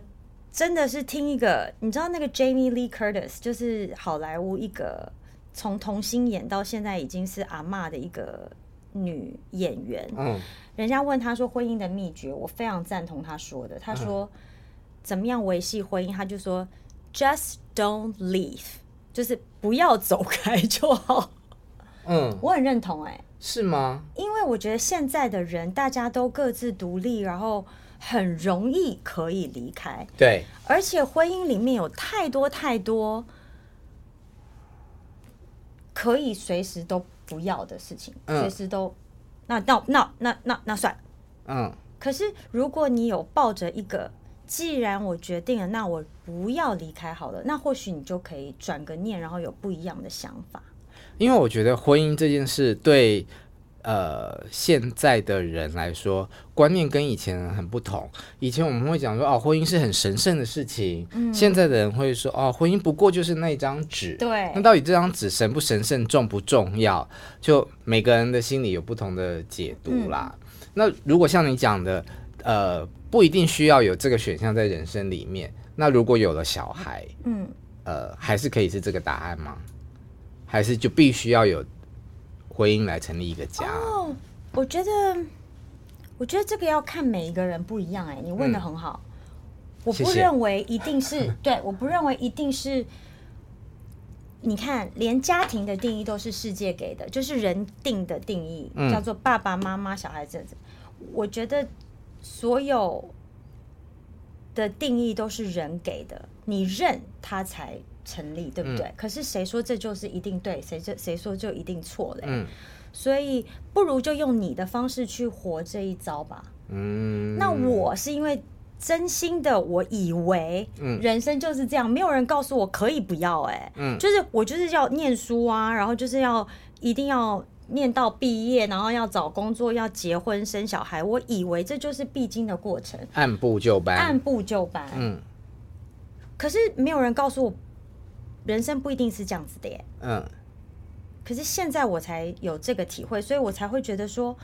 真的是听一个，你知道那个 Jamie Lee Curtis，就是好莱坞一个从童星演到现在已经是阿妈的一个女演员。嗯，人家问他说婚姻的秘诀，我非常赞同他说的。他说怎么样维系婚姻？他就说 Just don't leave，就是不要走开就好。嗯，我很认同、欸。哎，是吗？因为我觉得现在的人大家都各自独立，然后。很容易可以离开，对，而且婚姻里面有太多太多可以随时都不要的事情，嗯、随时都，那那那那那那算，嗯。可是如果你有抱着一个，既然我决定了，那我不要离开好了，那或许你就可以转个念，然后有不一样的想法。因为我觉得婚姻这件事对。呃，现在的人来说，观念跟以前很不同。以前我们会讲说，哦，婚姻是很神圣的事情。嗯。现在的人会说，哦，婚姻不过就是那张纸。对。那到底这张纸神不神圣、重不重要？就每个人的心里有不同的解读啦。嗯。那如果像你讲的，呃，不一定需要有这个选项在人生里面。那如果有了小孩，嗯，呃，还是可以是这个答案吗？还是就必须要有？婚姻来成立一个家哦，oh, 我觉得，我觉得这个要看每一个人不一样。哎，你问的很好，嗯、我不认为一定是 对，我不认为一定是。你看，连家庭的定义都是世界给的，就是人定的定义，嗯、叫做爸爸妈妈、小孩子。我觉得所有的定义都是人给的，你认他才。成立对不对？嗯、可是谁说这就是一定对？谁就谁说就一定错嘞？嗯，所以不如就用你的方式去活这一招吧。嗯，那我是因为真心的，我以为人生就是这样，嗯、没有人告诉我可以不要哎、欸。嗯，就是我就是要念书啊，然后就是要一定要念到毕业，然后要找工作，要结婚生小孩。我以为这就是必经的过程，按部就班，按部就班。嗯，可是没有人告诉我。人生不一定是这样子的耶。嗯，可是现在我才有这个体会，所以我才会觉得说，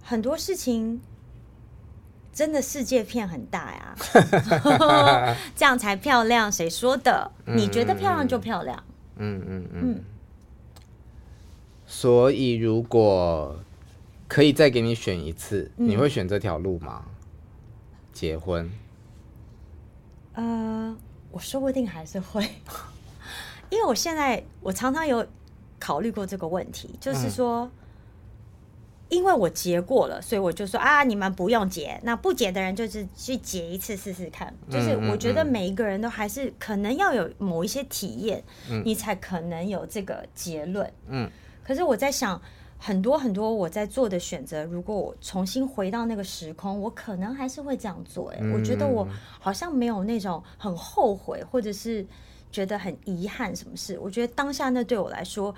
很多事情真的世界片很大呀，这样才漂亮。谁说的？你觉得漂亮就漂亮。嗯嗯嗯。嗯，所以如果可以再给你选一次，你会选这条路吗？结婚？呃，我说不定还是会。因为我现在我常常有考虑过这个问题，就是说，因为我结过了，所以我就说啊，你们不用结，那不结的人就是去结一次试试看。就是我觉得每一个人都还是可能要有某一些体验，你才可能有这个结论。嗯。可是我在想，很多很多我在做的选择，如果我重新回到那个时空，我可能还是会这样做。哎，我觉得我好像没有那种很后悔，或者是。觉得很遗憾，什么事？我觉得当下那对我来说，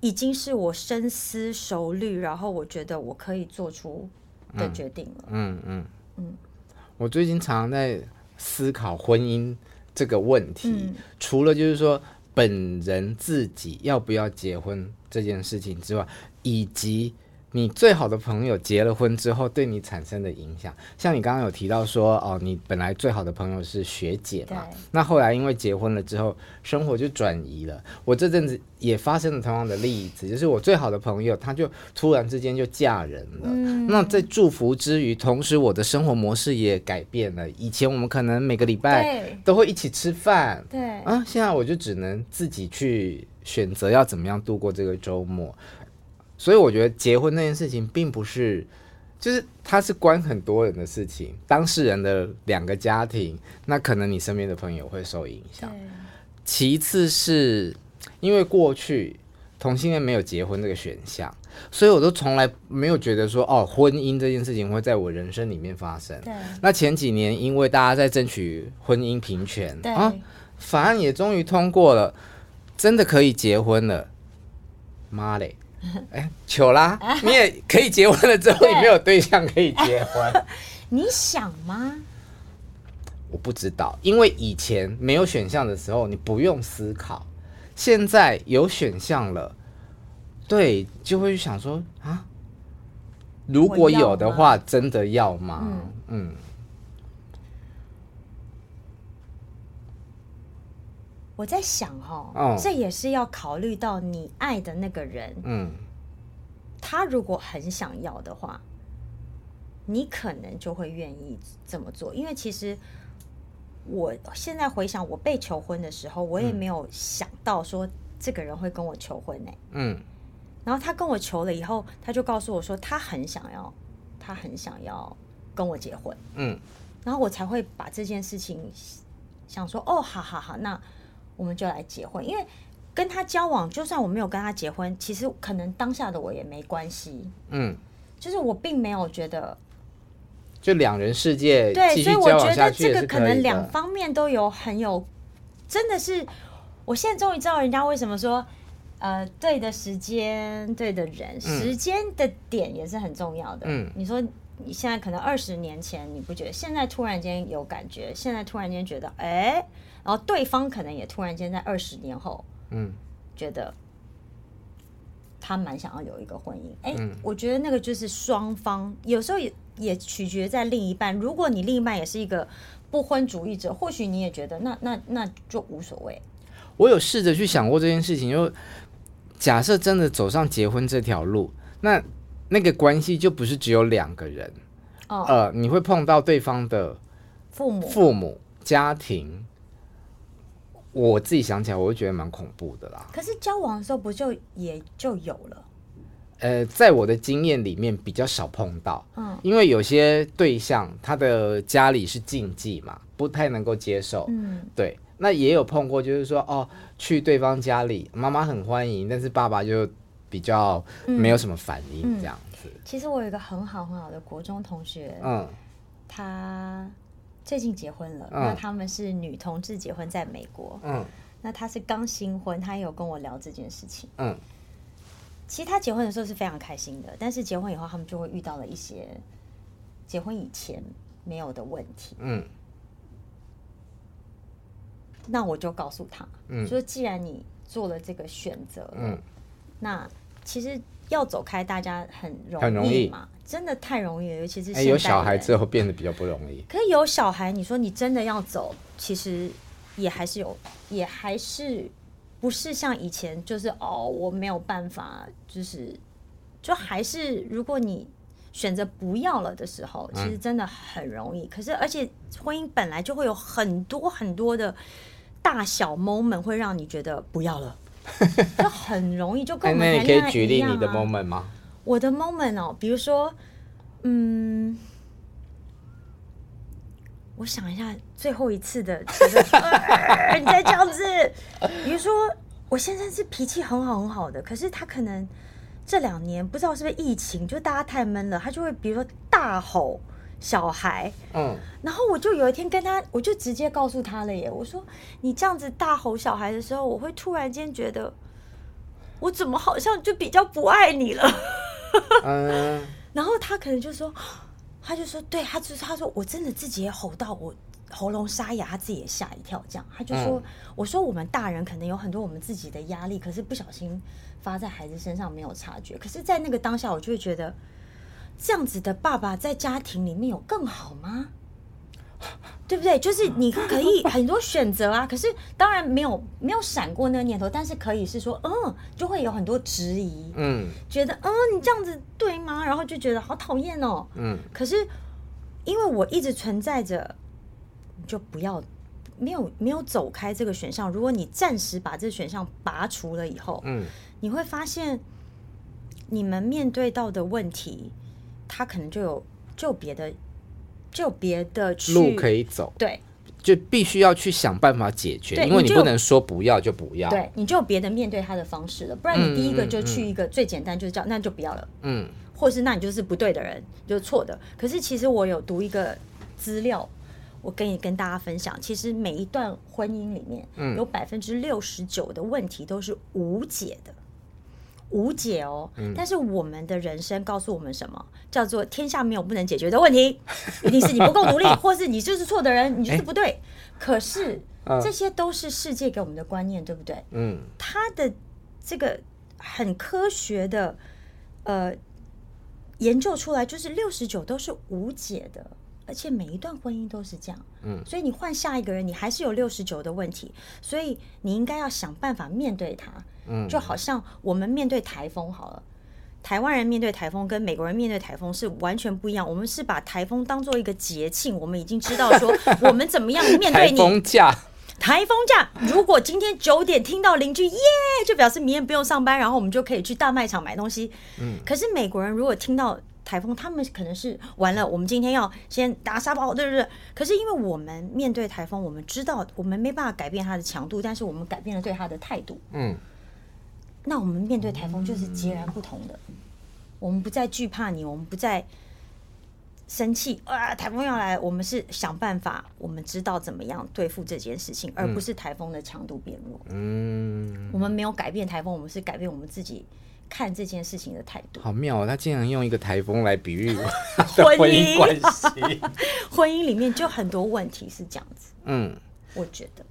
已经是我深思熟虑，然后我觉得我可以做出的决定了。嗯嗯嗯。嗯嗯，我最近常常在思考婚姻这个问题，嗯、除了就是说本人自己要不要结婚这件事情之外，以及。你最好的朋友结了婚之后对你产生的影响，像你刚刚有提到说，哦，你本来最好的朋友是学姐嘛，那后来因为结婚了之后，生活就转移了。我这阵子也发生了同样的例子，就是我最好的朋友，她就突然之间就嫁人了。嗯、那在祝福之余，同时我的生活模式也改变了。以前我们可能每个礼拜都会一起吃饭，对啊，现在我就只能自己去选择要怎么样度过这个周末。所以我觉得结婚那件事情并不是，就是它是关很多人的事情，当事人的两个家庭，那可能你身边的朋友会受影响。其次是因为过去同性恋没有结婚这个选项，所以我都从来没有觉得说哦，婚姻这件事情会在我人生里面发生。对那前几年因为大家在争取婚姻平权，对啊，法案也终于通过了，真的可以结婚了，妈嘞！哎，糗啦！你也可以结婚了之后，你没有对象可以结婚，你想吗？我不知道，因为以前没有选项的时候，你不用思考。现在有选项了，对，就会想说啊，如果有的话，真的要吗？嗯，嗯，我在想哈、哦，哦、这也是要考虑到你爱的那个人，嗯，他如果很想要的话，你可能就会愿意这么做。因为其实我现在回想，我被求婚的时候，我也没有想到说这个人会跟我求婚呢。嗯，然后他跟我求了以后，他就告诉我说他很想要，他很想要跟我结婚。嗯。然后我才会把这件事情想说，哦，好好好，那我们就来结婚。因为跟他交往，就算我没有跟他结婚，其实可能当下的我也没关系。嗯，就是我并没有觉得，就两人世界对，所以我觉得这个可能两方面都有很有，真的是，我现在终于知道人家为什么说，呃，对的时间，对的人，时间的点也是很重要的。嗯，你说。你现在可能二十年前你不觉得，现在突然间有感觉，现在突然间觉得，哎，然后对方可能也突然间在二十年后，嗯，觉得他蛮想要有一个婚姻。哎，嗯，我觉得那个就是双方有时候也也取决在另一半。如果你另一半也是一个不婚主义者，或许你也觉得那那那就无所谓。我有试着去想过这件事情，就假设真的走上结婚这条路，那。那个关系就不是只有两个人，哦、呃，你会碰到对方的父母、父母、家庭。我自己想起来，我会觉得蛮恐怖的啦。可是交往的时候不就也就有了？呃，在我的经验里面比较少碰到，嗯，因为有些对象他的家里是禁忌嘛，不太能够接受，嗯，对。那也有碰过，就是说哦，去对方家里，妈妈很欢迎，但是爸爸就。比较没有什么反应这样子。嗯嗯、其实我有一个很好很好的国中同学，嗯，他最近结婚了。嗯、那他们是女同志结婚，在美国。嗯，那他是刚新婚，他也有跟我聊这件事情。嗯，其实他结婚的时候是非常开心的，但是结婚以后，他们就会遇到了一些结婚以前没有的问题。嗯，那我就告诉他，嗯，说既然你做了这个选择，嗯。那其实要走开，大家很容易嘛，真的太容易了。尤其是有小孩之后变得比较不容易。可是有小孩，你说你真的要走，其实也还是有，也还是不是像以前，就是哦，我没有办法，就是就还是如果你选择不要了的时候，其实真的很容易。嗯、可是而且婚姻本来就会有很多很多的大小 moment 会让你觉得不要了。就很容易就跟我们可以举例你的 moment 吗？我的 moment 哦，比如说，嗯，我想一下，最后一次的，你再这样子。比如说，我先生是脾气很好很好的，可是他可能这两年不知道是不是疫情，就大家太闷了，他就会比如说大吼。小孩，嗯，然后我就有一天跟他，我就直接告诉他了耶，我说你这样子大吼小孩的时候，我会突然间觉得，我怎么好像就比较不爱你了，嗯，然后他可能就说，他就说，对，他就是他说我真的自己也吼到我喉咙沙哑，他自己也吓一跳，这样，他就说，嗯，我说我们大人可能有很多我们自己的压力，可是不小心发在孩子身上没有察觉，可是，在那个当下，我就会觉得。这样子的爸爸在家庭里面有更好吗？对不对？就是你可以很多选择啊，可是当然没有没有闪过那个念头，但是可以是说，嗯，就会有很多质疑，嗯，觉得嗯，你这样子对吗？然后就觉得好讨厌哦，嗯。可是因为我一直存在着，你就不要没有没有走开这个选项。如果你暂时把这个选项拔除了以后，嗯，你会发现你们面对到的问题。它可能就有就别的就有别的路可以走，对，就必须要去想办法解决，因为你不能说不要就不要，对，你就有别的面对他的方式了，不然你第一个就去一个最简单，就是叫那就不要了，嗯，或是那你就是不对的人，就是错的。可是其实我有读一个资料，我跟你跟大家分享，其实每一段婚姻里面有百分之六十九的问题都是无解的。无解哦，嗯、但是我们的人生告诉我们什么？叫做天下没有不能解决的问题，一定是你不够努力，或是你就是错的人，你就是不对。欸、可是、呃、这些都是世界给我们的观念，对不对？嗯，他的这个很科学的呃研究出来，就是六十九都是无解的而且每一段婚姻都是这样，嗯，所以你换下一个人，你还是有六十九的问题，所以你应该要想办法面对它，嗯，就好像我们面对台风好了，台湾人面对台风跟美国人面对台风是完全不一样，我们是把台风当做一个节庆，我们已经知道说 我们怎么样面对你。台风假，台风假，如果今天九点听到邻居耶，就表示明天不用上班，然后我们就可以去大卖场买东西，嗯，可是美国人如果听到。台风，他们可能是完了。我们今天要先打沙包，对不对？可是因为我们面对台风，我们知道我们没办法改变它的强度，但是我们改变了对它的态度。嗯，那我们面对台风就是截然不同的。我们不再惧怕你，我们不再生气啊！台风要来，我们是想办法，我们知道怎么样对付这件事情，而不是台风的强度变弱。嗯，我们没有改变台风，我们是改变我们自己。看这件事情的态度，好妙哦！他竟然用一个台风来比喻 婚姻关系，婚姻里面就很多问题是这样子。嗯，我觉得，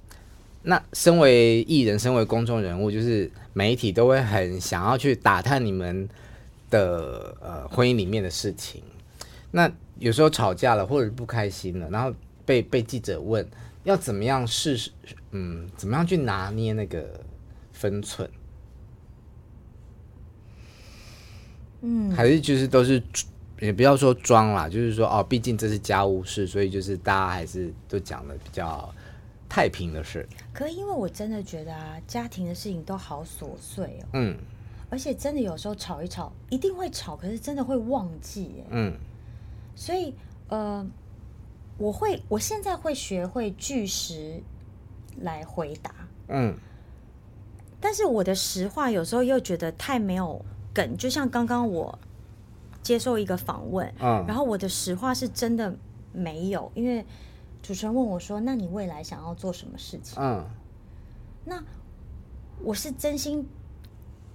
那身为艺人，身为公众人物，就是媒体都会很想要去打探你们的呃婚姻里面的事情。那有时候吵架了，或者不开心了，然后被被记者问，要怎么样试？嗯，怎么样去拿捏那个分寸？嗯，还是就是都是，也不要说装啦，就是说哦，毕竟这是家务事，所以就是大家还是都讲的比较太平的事。可因为我真的觉得啊，家庭的事情都好琐碎哦。嗯，而且真的有时候吵一吵，一定会吵，可是真的会忘记。嗯，所以呃，我会我现在会学会据实来回答。嗯，但是我的实话有时候又觉得太没有。梗就像刚刚我接受一个访问，嗯，然后我的实话是真的没有，因为主持人问我说：“那你未来想要做什么事情？”嗯，那我是真心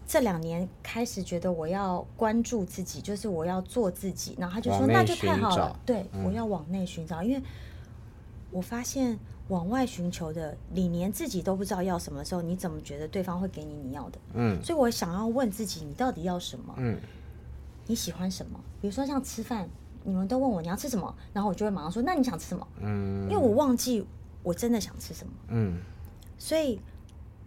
这两年开始觉得我要关注自己，就是我要做自己。然后他就说：“那就太好了。”对，我要往内寻找，因为我发现。往外寻求的，你连自己都不知道要什么的时候，你怎么觉得对方会给你你要的？嗯，所以我想要问自己，你到底要什么？嗯，你喜欢什么？比如说像吃饭，你们都问我你要吃什么，然后我就会马上说，那你想吃什么？嗯，因为我忘记我真的想吃什么。嗯，所以，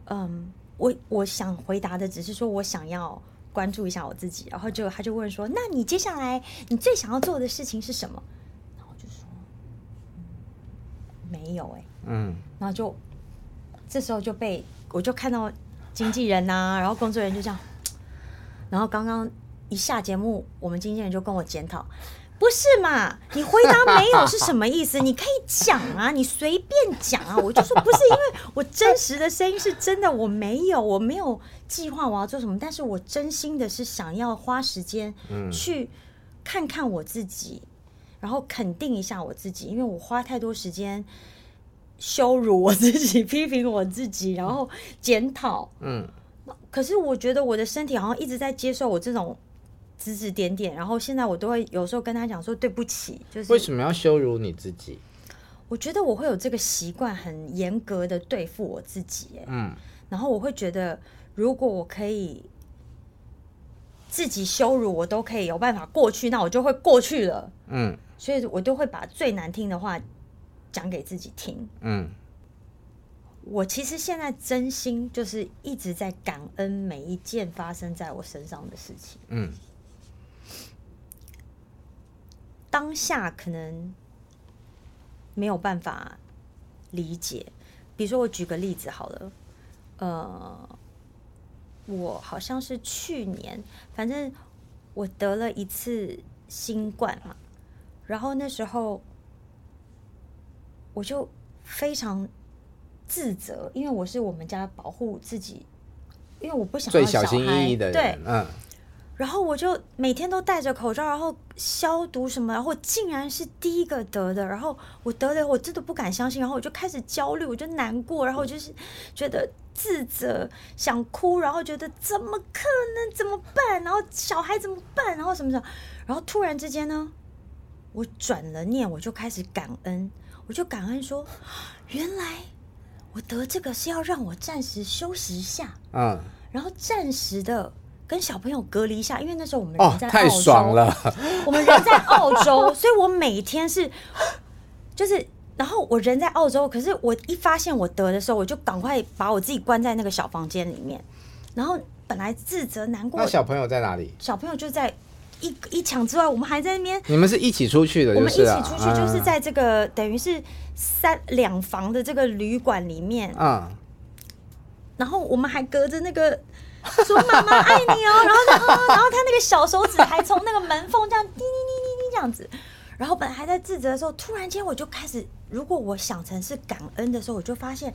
嗯，我我想回答的只是说我想要关注一下我自己，然后就他就问说，那你接下来你最想要做的事情是什么？没有哎、欸。嗯，然后就这时候就被我就看到经纪人呐、啊，然后工作人员就这样，然后刚刚一下节目，我们经纪人就跟我检讨，不是嘛？你回答没有是什么意思？你可以讲啊，你随便讲啊。我就说不是，因为我真实的声音是真的，我没有，我没有计划我要做什么，但是我真心的是想要花时间去看看我自己，然后肯定一下我自己，因为我花太多时间。羞辱我自己，批评我自己，然后检讨。嗯，可是我觉得我的身体好像一直在接受我这种指指点点，然后现在我都会有时候跟他讲说对不起。就是为什么要羞辱你自己？我觉得我会有这个习惯，很严格的对付我自己。嗯，然后我会觉得，如果我可以自己羞辱我都可以有办法过去，那我就会过去了。嗯，所以我都会把最难听的话。讲给自己听。嗯，我其实现在真心就是一直在感恩每一件发生在我身上的事情。嗯，当下可能没有办法理解。比如说，我举个例子好了。呃，我好像是去年，反正我得了一次新冠嘛，然后那时候。我就非常自责，因为我是我们家保护自己，因为我不想要小孩，最小心翼翼的人，对，嗯。然后我就每天都戴着口罩，然后消毒什么，然后竟然是第一个得的，然后我得了，我真的不敢相信，然后我就开始焦虑，我就难过，然后我就是觉得自责，想哭，然后觉得怎么可能，怎么办？然后小孩怎么办？然后什么什么，然后突然之间呢，我转了念，我就开始感恩。我就感恩说，原来我得这个是要让我暂时休息一下，嗯，然后暂时的跟小朋友隔离一下，因为那时候我们人在澳洲，哦、太爽了。我们人在澳洲，所以我每天是就是，然后我人在澳洲，可是我一发现我得的时候，我就赶快把我自己关在那个小房间里面，然后本来自责难过。那小朋友在哪里？小朋友就在。一一抢之外，我们还在那边。你们是一起出去的，啊，我们一起出去，就是在这个、啊、等于是三两房的这个旅馆里面。嗯。然后我们还隔着那个说妈妈爱你哦，然后然后然后他那个小手指还从那个门缝这样滴滴滴滴滴这样子。然后本来还在自责的时候，突然间我就开始，如果我想成是感恩的时候，我就发现，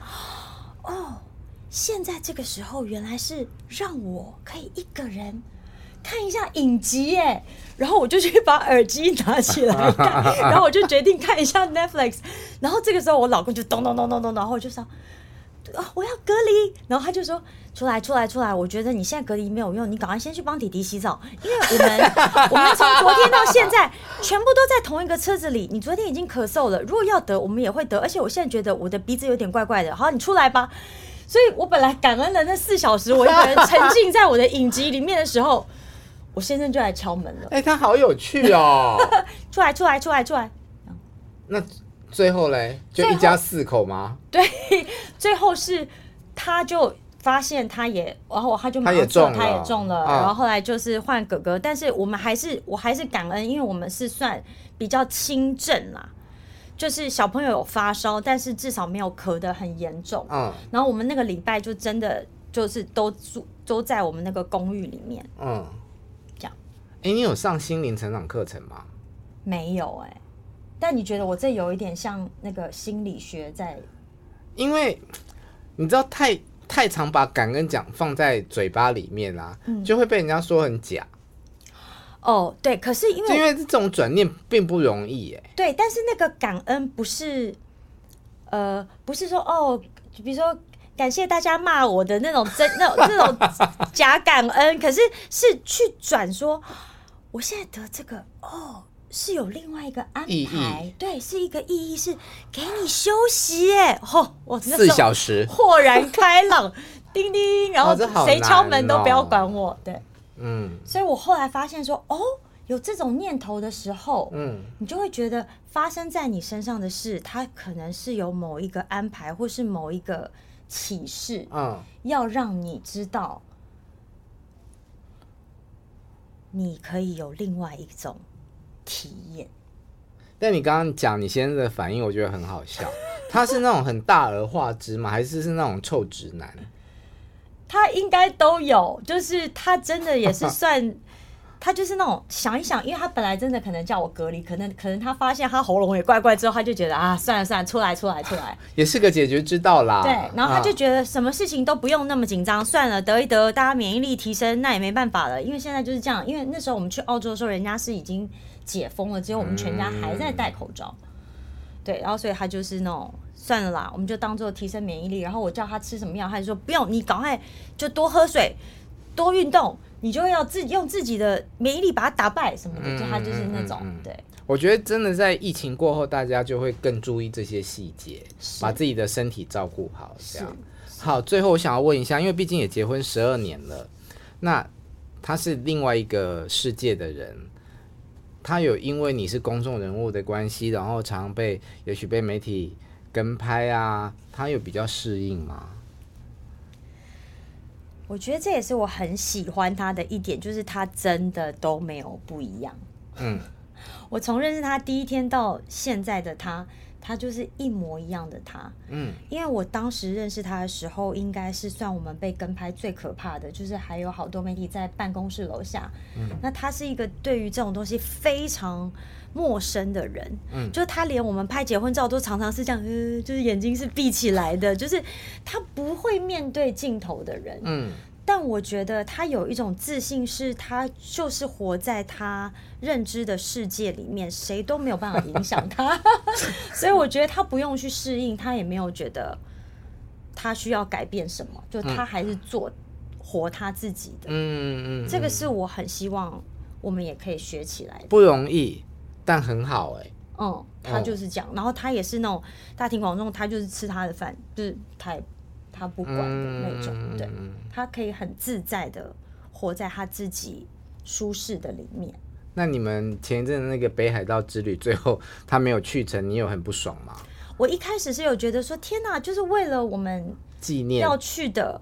哦，现在这个时候原来是让我可以一个人。看一下影集耶，然后我就去把耳机拿起来看，然后我就决定看一下 Netflix。然后这个时候我老公就咚咚咚咚咚，然后我就说啊，我要隔离。然后他就说出来出来出来，我觉得你现在隔离没有用，你赶快先去帮弟弟洗澡，因为我们我们从昨天到现在全部都在同一个车子里。你昨天已经咳嗽了，如果要得我们也会得，而且我现在觉得我的鼻子有点怪怪的。好，你出来吧。所以我本来感恩了那四小时，我一个人沉浸在我的影集里面的时候。我先生就来敲门了。哎、欸，他好有趣哦！出来，出来，出来，出来。那最后嘞，就一家四口吗？对，最后是他就发现他也，然后他就他也中了，他也中了。然后后来就是换哥哥，但是我们还是我还是感恩，因为我们是算比较轻症啦，就是小朋友有发烧，但是至少没有咳得很严重。嗯。然后我们那个礼拜就真的就是都住都在我们那个公寓里面。嗯。哎、欸，你有上心灵成长课程吗？没有哎、欸，但你觉得我这有一点像那个心理学在？因为你知道太太常把感恩讲放在嘴巴里面啦、啊，嗯、就会被人家说很假。哦，对，可是因为因为这种转念并不容易哎、欸。对，但是那个感恩不是，呃，不是说哦，比如说。感谢大家骂我的那种真那种那种假感恩，可是是去转说，我现在得这个哦，是有另外一个安排，义。对，是一个意义，是给你休息耶。哦，我四小时。豁然开朗，叮叮，然后谁敲门都不要管我，对，嗯，所以我后来发现说，哦，有这种念头的时候，嗯，你就会觉得发生在你身上的事，它可能是有某一个安排，或是某一个。启示，嗯，要让你知道，你可以有另外一种体验。但你刚刚讲你先生的反应，我觉得很好笑。他是那种很大而化之吗？还是是那种臭直男？他应该都有，就是他真的也是算。他就是那种想一想，因为他本来真的可能叫我隔离，可能可能他发现他喉咙也怪怪之后，他就觉得啊，算了算了，出来出来出来，也是个解决之道啦。对，然后他就觉得什么事情都不用那么紧张，啊、算了，得一得，大家免疫力提升，那也没办法了，因为现在就是这样。因为那时候我们去澳洲的时候，人家是已经解封了，只有我们全家还在戴口罩。嗯、对，然后所以他就是那种算了啦，我们就当做提升免疫力。然后我叫他吃什么药，他就说不用，你赶快就多喝水，多运动。你就要自己用自己的免疫力把它打败什么的，就他就是那种对。我觉得真的在疫情过后，大家就会更注意这些细节，把自己的身体照顾好。这样好。最后我想要问一下，因为毕竟也结婚十二年了，那他是另外一个世界的人，他有因为你是公众人物的关系，然后常被也许被媒体跟拍啊，他有比较适应吗？我觉得这也是我很喜欢他的一点，就是他真的都没有不一样。嗯，我从认识他第一天到现在的他，他就是一模一样的他。嗯，因为我当时认识他的时候，应该是算我们被跟拍最可怕的，就是还有好多媒体在办公室楼下。嗯，那他是一个对于这种东西非常陌生的人。嗯，就是他连我们拍结婚照都常常是这样，呃，就是眼睛是闭起来的，就是他不会面对镜头的人。嗯。但我觉得他有一种自信，是他就是活在他认知的世界里面，谁都没有办法影响他，所以我觉得他不用去适应，他也没有觉得他需要改变什么，就他还是做活他自己的。嗯嗯，这个是我很希望我们也可以学起来的。不容易，但很好哎、欸。嗯，他就是这样，然后他也是那种大庭广众，他就是吃他的饭，就是他也。他不管的那种，嗯、对，他可以很自在的活在他自己舒适的里面。那你们前一阵那个北海道之旅，最后他没有去成，你有很不爽吗？我一开始是有觉得说，天哪，就是为了我们纪念要去的，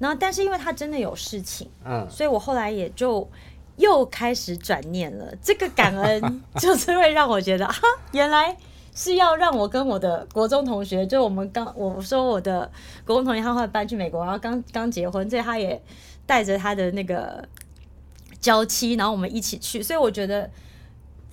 然后但是因为他真的有事情，嗯，所以我后来也就又开始转念了。这个感恩 就是会让我觉得，哈，原来是要让我跟我的国中同学，就我们刚我说我的国中同学他后来搬去美国，然后刚刚结婚，所以他也带着他的那个。娇妻，然后我们一起去，所以我觉得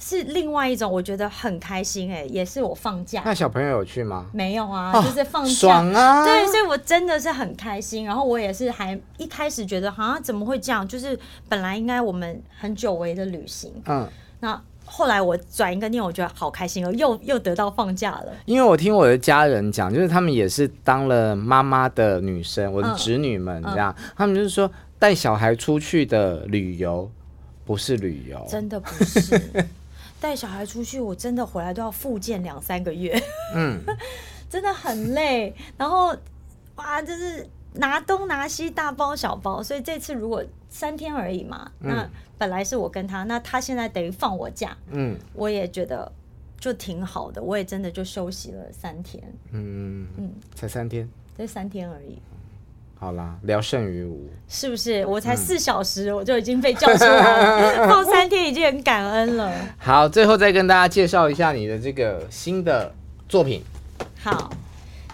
是另外一种，我觉得很开心哎、欸，也是我放假。那小朋友有去吗？没有啊，就是放假，哦、爽啊！对，所以我真的是很开心。然后我也是还一开始觉得，好像怎么会这样？就是本来应该我们很久违的旅行，嗯，那后来我转一个念，我觉得好开心哦，又又得到放假了。因为我听我的家人讲，就是他们也是当了妈妈的女生，我的侄女们这样，嗯嗯、他们就是说。带小孩出去的旅游不是旅游，真的不是。带小孩出去，我真的回来都要复健两三个月，嗯，真的很累。然后哇，就是拿东拿西，大包小包。所以这次如果三天而已嘛，嗯、那本来是我跟他，那他现在等于放我假，嗯，我也觉得就挺好的。我也真的就休息了三天，嗯嗯，才三天，这三天而已。好啦，聊胜于无，是不是？我才四小时，我就已经被叫出来了，放三天已经很感恩了。好，最后再跟大家介绍一下你的这个新的作品。好，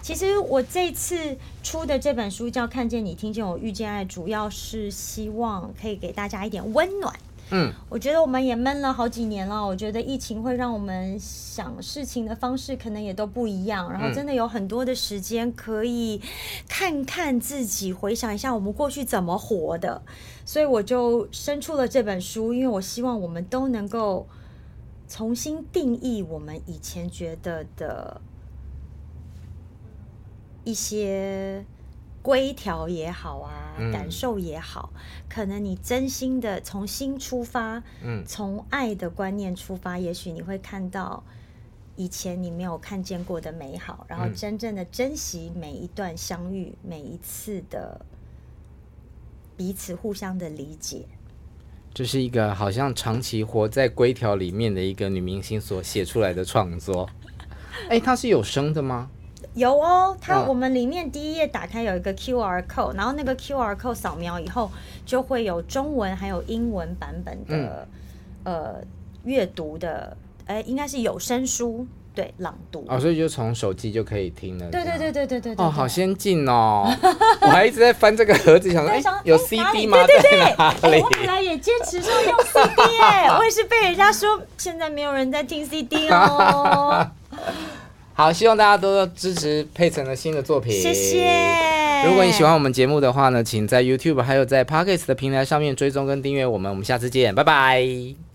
其实我这次出的这本书叫《看见你，听见我，遇见爱》，主要是希望可以给大家一点温暖。嗯，我觉得我们也闷了好几年了。我觉得疫情会让我们想事情的方式可能也都不一样。然后真的有很多的时间可以看看自己，回想一下我们过去怎么活的。所以我就生出了这本书，因为我希望我们都能够重新定义我们以前觉得的一些。规条也好啊，感受也好，嗯、可能你真心的从心出发，嗯，从爱的观念出发，也许你会看到以前你没有看见过的美好，然后真正的珍惜每一段相遇，每一次的彼此互相的理解。这是一个好像长期活在规条里面的一个女明星所写出来的创作。哎，它是有声的吗？有哦，它我们里面第一页打开有一个 QR code，然后那个 QR code 扫描以后就会有中文还有英文版本的、嗯、呃阅读的，哎，应该是有声书对朗读哦，所以就从手机就可以听了。对对对对对对对。哦，好先进哦！我还一直在翻这个盒子，想说哎，有 CD 吗？对对对，哎，我本来也坚持说用 CD 哎，我也是被人家说现在没有人在听 CD 哦。好，希望大家多多支持佩岑的新的作品。谢谢。如果你喜欢我们节目的话呢，请在 YouTube 还有在 Podcast 的平台上面追踪跟订阅我们。我们下次见，拜拜。